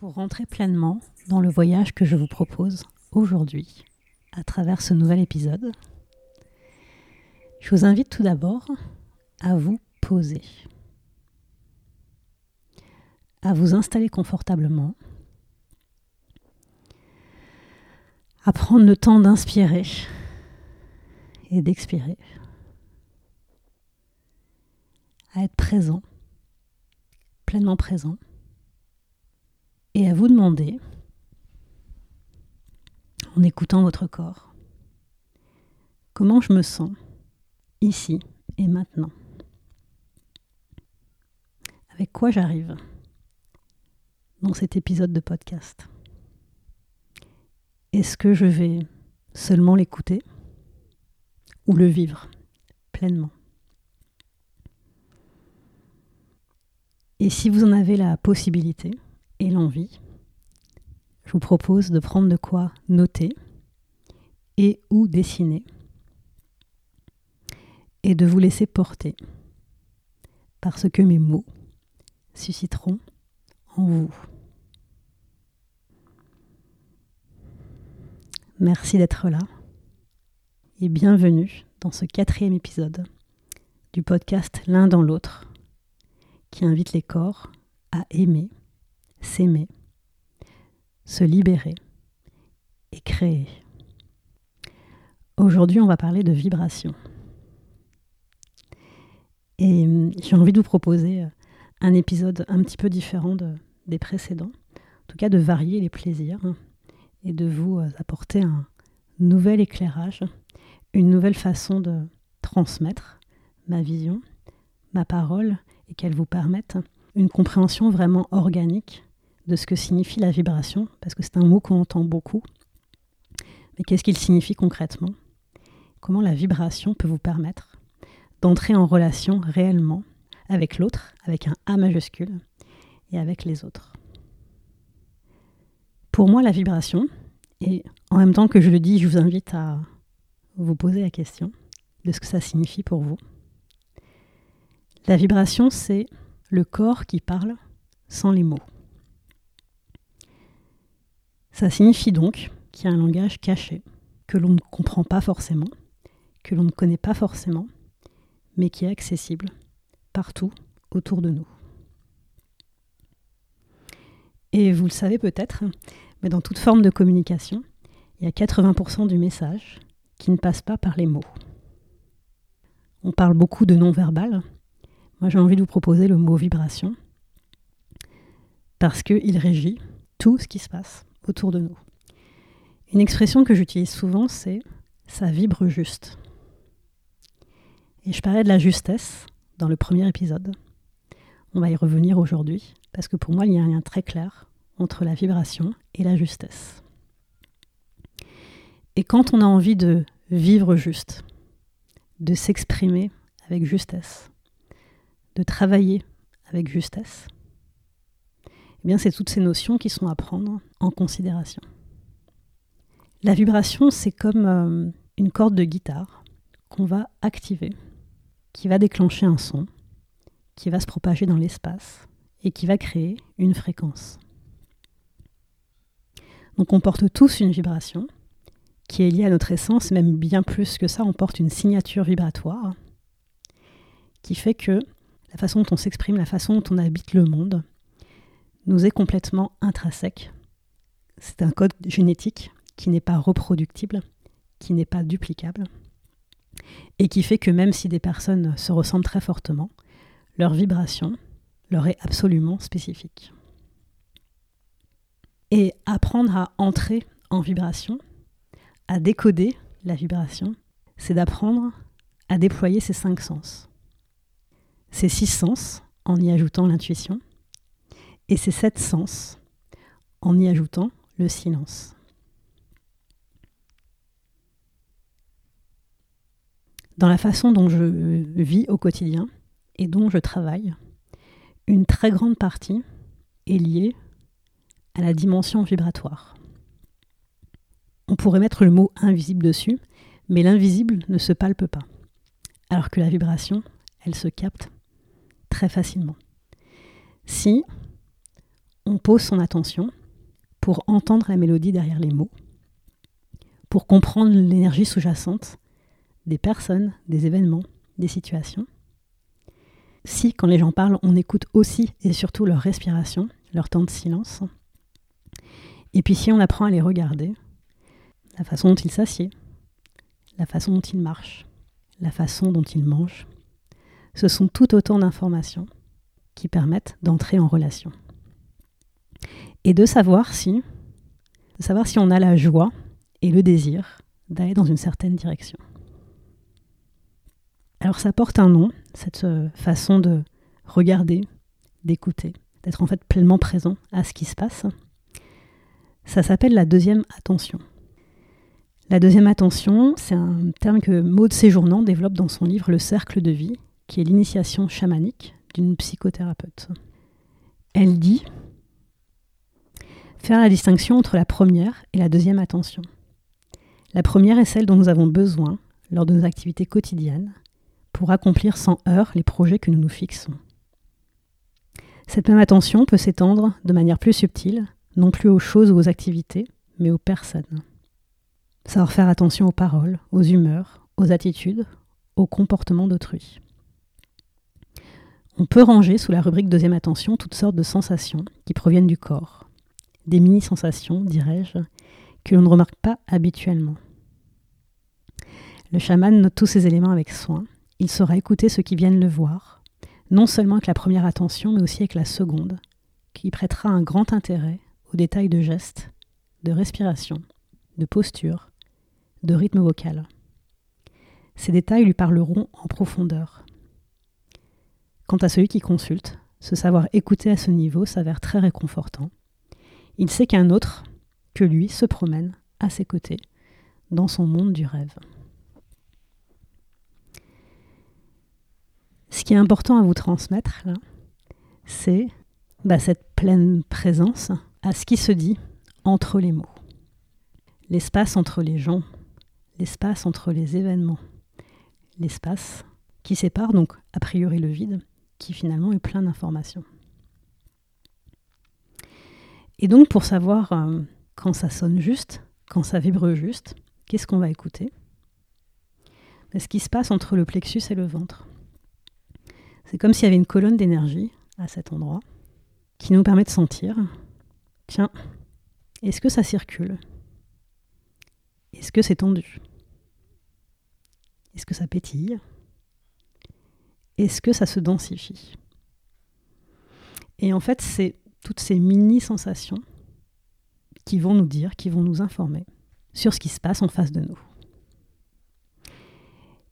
pour rentrer pleinement dans le voyage que je vous propose aujourd'hui à travers ce nouvel épisode. Je vous invite tout d'abord à vous poser, à vous installer confortablement, à prendre le temps d'inspirer et d'expirer, à être présent, pleinement présent et à vous demander, en écoutant votre corps, comment je me sens ici et maintenant. Avec quoi j'arrive dans cet épisode de podcast Est-ce que je vais seulement l'écouter ou le vivre pleinement? Et si vous en avez la possibilité, et l'envie, je vous propose de prendre de quoi noter et ou dessiner et de vous laisser porter par ce que mes mots susciteront en vous. Merci d'être là et bienvenue dans ce quatrième épisode du podcast L'un dans l'autre qui invite les corps à aimer s'aimer, se libérer et créer. Aujourd'hui, on va parler de vibration. Et hum, j'ai envie de vous proposer euh, un épisode un petit peu différent des précédents, en tout cas de varier les plaisirs hein, et de vous euh, apporter un nouvel éclairage, une nouvelle façon de transmettre ma vision, ma parole et qu'elle vous permette une compréhension vraiment organique de ce que signifie la vibration, parce que c'est un mot qu'on entend beaucoup. Mais qu'est-ce qu'il signifie concrètement? Comment la vibration peut vous permettre d'entrer en relation réellement avec l'autre, avec un A majuscule, et avec les autres? Pour moi, la vibration, et en même temps que je le dis, je vous invite à vous poser la question de ce que ça signifie pour vous. La vibration, c'est le corps qui parle sans les mots. Ça signifie donc qu'il y a un langage caché, que l'on ne comprend pas forcément, que l'on ne connaît pas forcément, mais qui est accessible partout autour de nous. Et vous le savez peut-être, mais dans toute forme de communication, il y a 80% du message qui ne passe pas par les mots. On parle beaucoup de non-verbal. Moi, j'ai envie de vous proposer le mot vibration parce qu'il régit tout ce qui se passe autour de nous. Une expression que j'utilise souvent, c'est ça vibre juste. Et je parlais de la justesse dans le premier épisode. On va y revenir aujourd'hui, parce que pour moi, il y a un lien très clair entre la vibration et la justesse. Et quand on a envie de vivre juste, de s'exprimer avec justesse, de travailler avec justesse, eh c'est toutes ces notions qui sont à prendre en considération. La vibration, c'est comme euh, une corde de guitare qu'on va activer, qui va déclencher un son, qui va se propager dans l'espace et qui va créer une fréquence. Donc on porte tous une vibration qui est liée à notre essence, même bien plus que ça, on porte une signature vibratoire qui fait que la façon dont on s'exprime, la façon dont on habite le monde, nous est complètement intrinsèque. C'est un code génétique qui n'est pas reproductible, qui n'est pas duplicable, et qui fait que même si des personnes se ressemblent très fortement, leur vibration leur est absolument spécifique. Et apprendre à entrer en vibration, à décoder la vibration, c'est d'apprendre à déployer ses cinq sens. Ces six sens, en y ajoutant l'intuition, et ces sept sens, en y ajoutant le silence. Dans la façon dont je vis au quotidien et dont je travaille, une très grande partie est liée à la dimension vibratoire. On pourrait mettre le mot invisible dessus, mais l'invisible ne se palpe pas, alors que la vibration, elle se capte très facilement. Si on pose son attention pour entendre la mélodie derrière les mots, pour comprendre l'énergie sous-jacente des personnes, des événements, des situations. Si, quand les gens parlent, on écoute aussi et surtout leur respiration, leur temps de silence. Et puis si on apprend à les regarder, la façon dont ils s'assiedent, la façon dont ils marchent, la façon dont ils mangent, ce sont tout autant d'informations qui permettent d'entrer en relation. Et de savoir si, savoir si on a la joie et le désir d'aller dans une certaine direction. Alors ça porte un nom, cette euh, façon de regarder, d'écouter, d'être en fait pleinement présent à ce qui se passe. Ça s'appelle la deuxième attention. La deuxième attention, c'est un terme que Maud Séjournant développe dans son livre Le cercle de vie, qui est l'initiation chamanique d'une psychothérapeute. Elle dit faire la distinction entre la première et la deuxième attention. La première est celle dont nous avons besoin lors de nos activités quotidiennes, pour accomplir sans heurts les projets que nous nous fixons. Cette même attention peut s'étendre de manière plus subtile, non plus aux choses ou aux activités, mais aux personnes. Savoir faire attention aux paroles, aux humeurs, aux attitudes, aux comportements d'autrui. On peut ranger sous la rubrique deuxième attention toutes sortes de sensations qui proviennent du corps. Des mini-sensations, dirais-je, que l'on ne remarque pas habituellement. Le chaman note tous ces éléments avec soin il saura écouter ceux qui viennent le voir, non seulement avec la première attention, mais aussi avec la seconde, qui prêtera un grand intérêt aux détails de gestes, de respiration, de posture, de rythme vocal. Ces détails lui parleront en profondeur. Quant à celui qui consulte, ce savoir écouter à ce niveau s'avère très réconfortant. Il sait qu'un autre, que lui, se promène à ses côtés, dans son monde du rêve. Ce qui est important à vous transmettre, là, c'est bah, cette pleine présence à ce qui se dit entre les mots. L'espace entre les gens, l'espace entre les événements, l'espace qui sépare donc a priori le vide, qui finalement est plein d'informations. Et donc pour savoir euh, quand ça sonne juste, quand ça vibre juste, qu'est-ce qu'on va écouter? Bah, Ce qui se passe entre le plexus et le ventre. C'est comme s'il y avait une colonne d'énergie à cet endroit qui nous permet de sentir, tiens, est-ce que ça circule? Est-ce que c'est tendu? Est-ce que ça pétille? Est-ce que ça se densifie? Et en fait, c'est toutes ces mini-sensations qui vont nous dire, qui vont nous informer sur ce qui se passe en face de nous.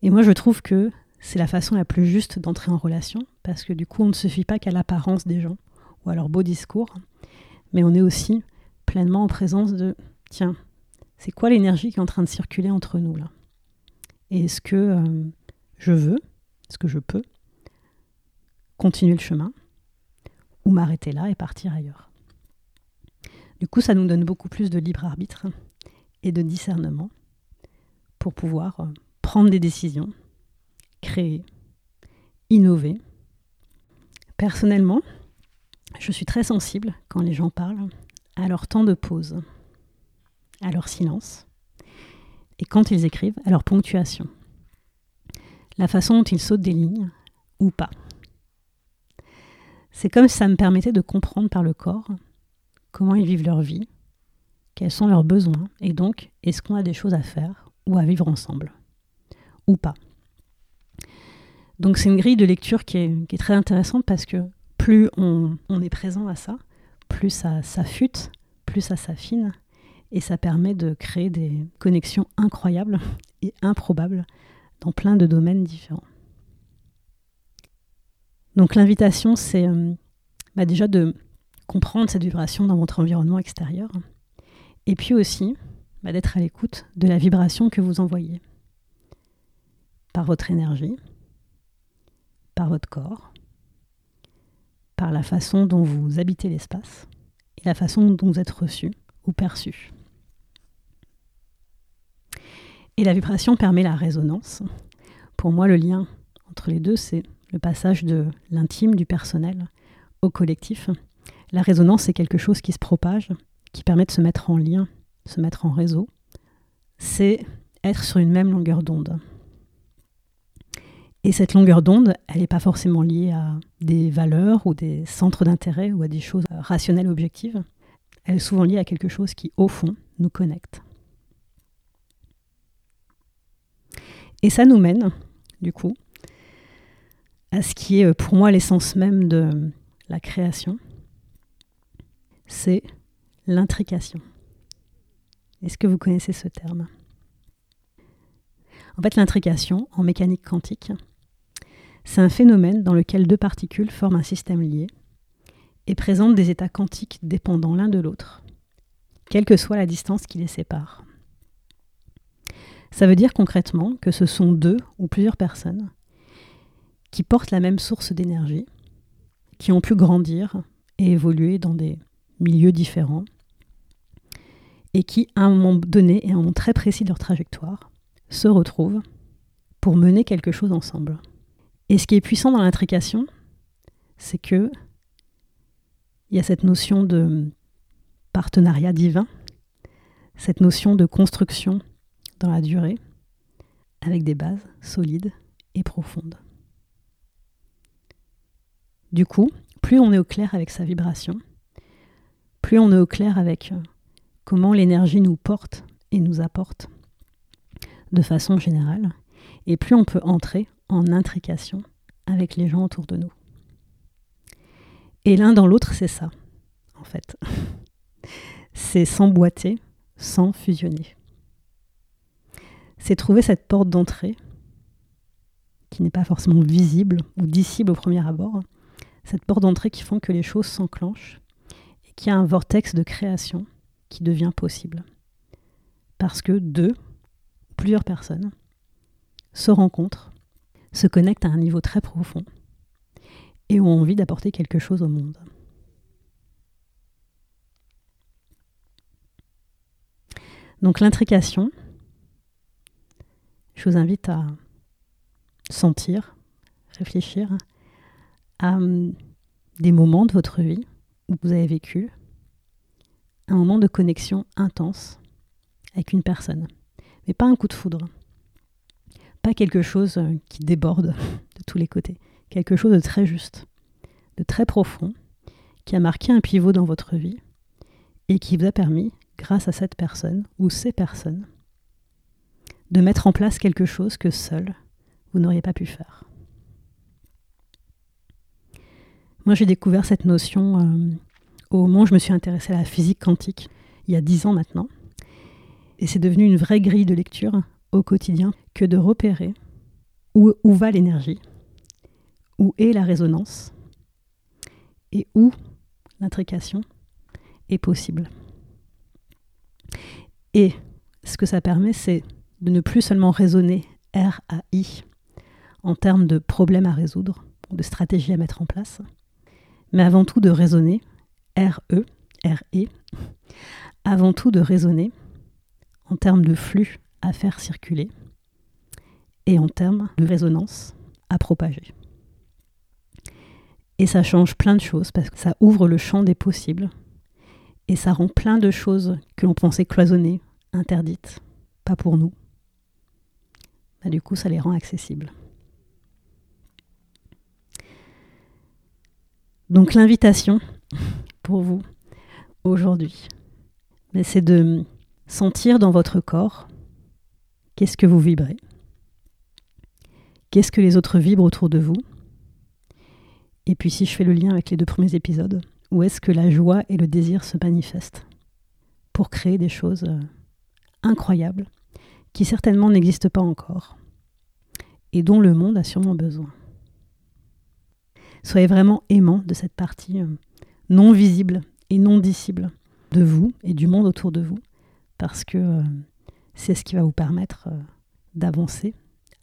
Et moi, je trouve que c'est la façon la plus juste d'entrer en relation, parce que du coup, on ne se fie pas qu'à l'apparence des gens ou à leur beau discours, mais on est aussi pleinement en présence de tiens, c'est quoi l'énergie qui est en train de circuler entre nous là? Et est-ce que euh, je veux, est-ce que je peux continuer le chemin? Ou m'arrêter là et partir ailleurs Du coup, ça nous donne beaucoup plus de libre arbitre et de discernement pour pouvoir euh, prendre des décisions créer, innover. Personnellement, je suis très sensible quand les gens parlent à leur temps de pause, à leur silence, et quand ils écrivent, à leur ponctuation, la façon dont ils sautent des lignes ou pas. C'est comme si ça me permettait de comprendre par le corps comment ils vivent leur vie, quels sont leurs besoins, et donc est-ce qu'on a des choses à faire ou à vivre ensemble, ou pas. Donc c'est une grille de lecture qui est, très intéressante parce que plus on, est présent à ça, plus ça s'affûte, plus ça s'affine, et ça permet de créer des connexions incroyables et improbables dans plein de domaines différents. Donc l'invitation, c'est euh, bah, déjà de comprendre cette vibration dans votre environnement extérieur, et puis aussi bah, d'être à l'écoute de la vibration que vous envoyez par votre énergie, par votre corps, par la façon dont vous habitez l'espace et la façon dont vous êtes reçu ou perçu. Et la vibration permet la résonance. Pour moi, le lien entre les deux, c'est le passage de l'intime, du personnel, au collectif, La résonance, c'est quelque chose qui se propage, qui permet de se mettre en lien, se mettre en réseau. C'est être sur une même longueur d'onde. Et cette longueur d'onde, elle n'est pas forcément liée à des valeurs ou des centres d'intérêt ou à des choses rationnelles ou objectives. Elle est souvent liée à quelque chose qui, au fond, nous connecte. Et ça nous mène, du coup, à ce qui est euh, pour moi l'essence même de la création, c'est l'intrication. Est-ce que vous connaissez ce terme? En fait, l'intrication, en mécanique quantique, c'est un phénomène dans lequel deux particules forment un système lié et présentent des états quantiques dépendants l'un de l'autre, quelle que soit la distance qui les sépare. Ça veut dire concrètement que ce sont deux ou plusieurs personnes qui portent la même source d'énergie, qui ont pu grandir et évoluer dans des milieux différents, et qui, à un moment donné et à un moment très précis de leur trajectoire, se retrouvent pour mener quelque chose ensemble. Et ce qui est puissant dans l'intrication, c'est que il y a cette notion de partenariat divin, cette notion de construction dans la durée, avec des bases solides et profondes. Du coup, plus on est au clair avec sa vibration, plus on est au clair avec euh, comment l'énergie nous porte et nous apporte de façon générale, et plus on peut entrer en intrication avec les gens autour de nous. Et l'un dans l'autre, c'est ça, en fait. c'est s'emboîter sans fusionner. C'est trouver cette porte d'entrée qui n'est pas forcément visible ou dissible au premier abord, cette porte d'entrée qui font que les choses s'enclenchent et qu'il y a un vortex de création qui devient possible. Parce que deux, plusieurs personnes se rencontrent, se connectent à un niveau très profond et ont envie d'apporter quelque chose au monde. Donc l'intrication, je vous invite à sentir, réfléchir à hum, des moments de votre vie où vous avez vécu un moment de connexion intense avec une personne, mais pas un coup de foudre, pas quelque chose euh, qui déborde de tous les côtés, quelque chose de très juste, de très profond, qui a marqué un pivot dans votre vie et qui vous a permis, grâce à cette personne ou ces personnes, de mettre en place quelque chose que seul vous n'auriez pas pu faire. Moi, j'ai découvert cette notion euh, au moment où je me suis intéressée à la physique quantique, il y a dix ans maintenant. Et c'est devenu une vraie grille de lecture au quotidien que de repérer où, va l'énergie, où est la résonance et où l'intrication est possible. Et ce que ça permet, c'est de ne plus seulement raisonner R à I en termes de problèmes à résoudre, de stratégies à mettre en place, mais avant tout de raisonner R-E, R-E, avant tout de raisonner en termes de flux à faire circuler et en termes de résonance à propager. Et ça change plein de choses parce que ça ouvre le champ des possibles et ça rend plein de choses que l'on pensait cloisonnées, interdites, pas pour nous, bah, du coup, ça les rend accessibles. Donc l'invitation pour vous aujourd'hui, c'est de sentir dans votre corps qu'est-ce que vous vibrez, qu'est-ce que les autres vibrent autour de vous, et puis si je fais le lien avec les deux premiers épisodes, où est-ce que la joie et le désir se manifestent pour créer des choses euh, incroyables qui certainement n'existe pas encore et dont le monde a sûrement besoin. Soyez vraiment aimant de cette partie euh, non visible et non dissible de vous et du monde autour de vous, parce que euh, c'est ce qui va vous permettre euh, d'avancer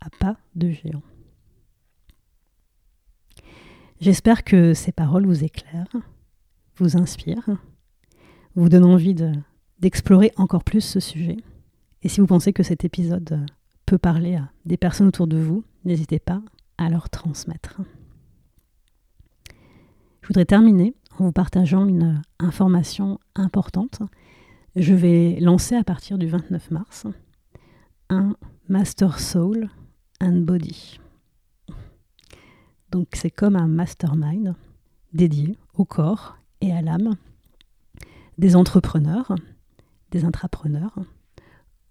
à pas de géant. J'espère que ces paroles vous éclairent, vous inspirent, vous donnent envie d'explorer encore plus ce sujet. Et si vous pensez que cet épisode peut parler à des personnes autour de vous, n'hésitez pas à leur transmettre. Je voudrais terminer en vous partageant une information importante. Je vais lancer à partir du 29 mars un Master Soul and Body. Donc c'est comme un mastermind dédié au corps et à l'âme des entrepreneurs, des intrapreneurs,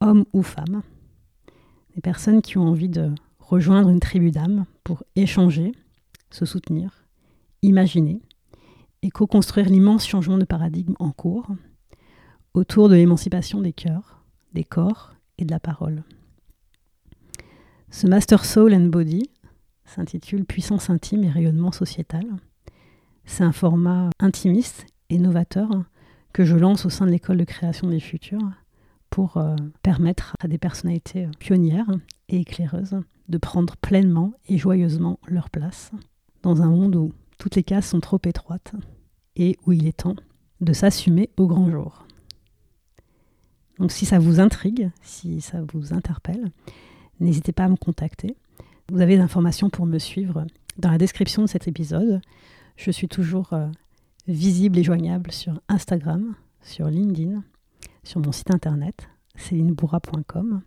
hommes ou femmes, des personnes qui ont envie de rejoindre une tribu d'âme pour échanger, se soutenir, imaginer et co-construire l'immense changement de paradigme en cours autour de l'émancipation des cœurs, des corps et de la parole. Ce Master Soul and Body s'intitule Puissance intime et rayonnement sociétal. C'est un format intimiste et novateur que je lance au sein de l'école de création des futurs pour euh, permettre à des personnalités pionnières et éclaireuses de prendre pleinement et joyeusement leur place dans un monde où toutes les cases sont trop étroites et où il est temps de s'assumer au grand jour. Donc si ça vous intrigue, si ça vous interpelle, n'hésitez pas à me contacter. Vous avez des informations pour me suivre dans la description de cet épisode. Je suis toujours euh, visible et joignable sur Instagram, sur LinkedIn, sur mon site internet, célinebourra.com.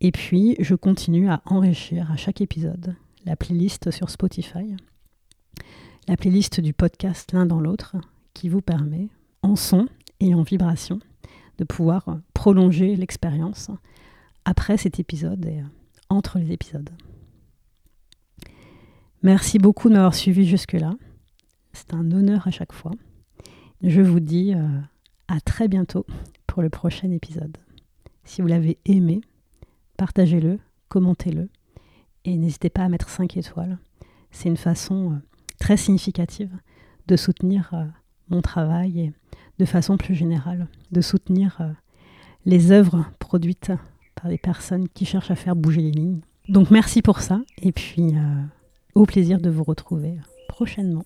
Et puis, je continue à enrichir à chaque épisode la playlist sur Spotify, la playlist du podcast l'un dans l'autre, qui vous permet, en son et en vibration, de pouvoir prolonger l'expérience après cet épisode et entre les épisodes. Merci beaucoup de m'avoir suivi jusque-là. C'est un honneur à chaque fois. Je vous dis euh, à très bientôt pour le prochain épisode. Si vous l'avez aimé, partagez-le, commentez-le et n'hésitez pas à mettre 5 étoiles. C'est une façon euh, très significative de soutenir euh, mon travail et de façon plus générale de soutenir les œuvres produites par des personnes qui cherchent à faire bouger les lignes. Donc merci pour ça et puis au plaisir de vous retrouver prochainement.